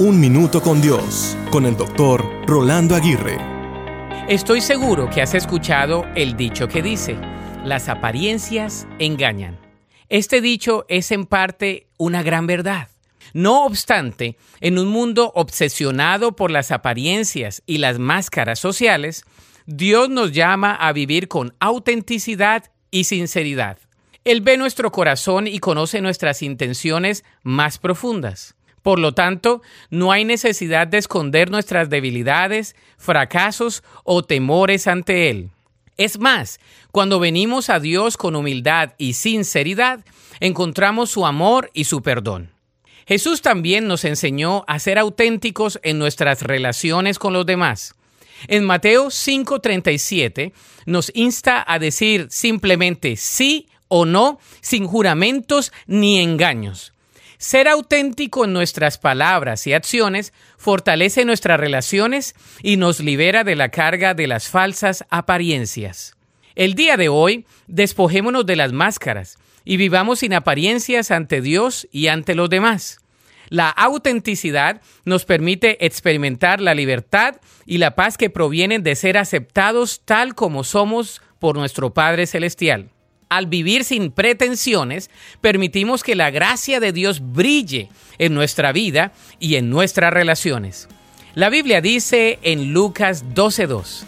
Un Minuto con Dios, con el doctor Rolando Aguirre. Estoy seguro que has escuchado el dicho que dice, las apariencias engañan. Este dicho es en parte una gran verdad. No obstante, en un mundo obsesionado por las apariencias y las máscaras sociales, Dios nos llama a vivir con autenticidad y sinceridad. Él ve nuestro corazón y conoce nuestras intenciones más profundas. Por lo tanto, no hay necesidad de esconder nuestras debilidades, fracasos o temores ante Él. Es más, cuando venimos a Dios con humildad y sinceridad, encontramos su amor y su perdón. Jesús también nos enseñó a ser auténticos en nuestras relaciones con los demás. En Mateo 5:37 nos insta a decir simplemente sí o no, sin juramentos ni engaños. Ser auténtico en nuestras palabras y acciones fortalece nuestras relaciones y nos libera de la carga de las falsas apariencias. El día de hoy, despojémonos de las máscaras y vivamos sin apariencias ante Dios y ante los demás. La autenticidad nos permite experimentar la libertad y la paz que provienen de ser aceptados tal como somos por nuestro Padre Celestial al vivir sin pretensiones, permitimos que la gracia de Dios brille en nuestra vida y en nuestras relaciones. La Biblia dice en Lucas 12:2,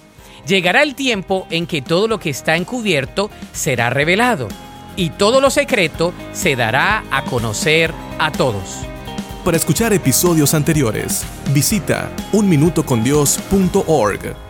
llegará el tiempo en que todo lo que está encubierto será revelado y todo lo secreto se dará a conocer a todos. Para escuchar episodios anteriores, visita unminutocondios.org.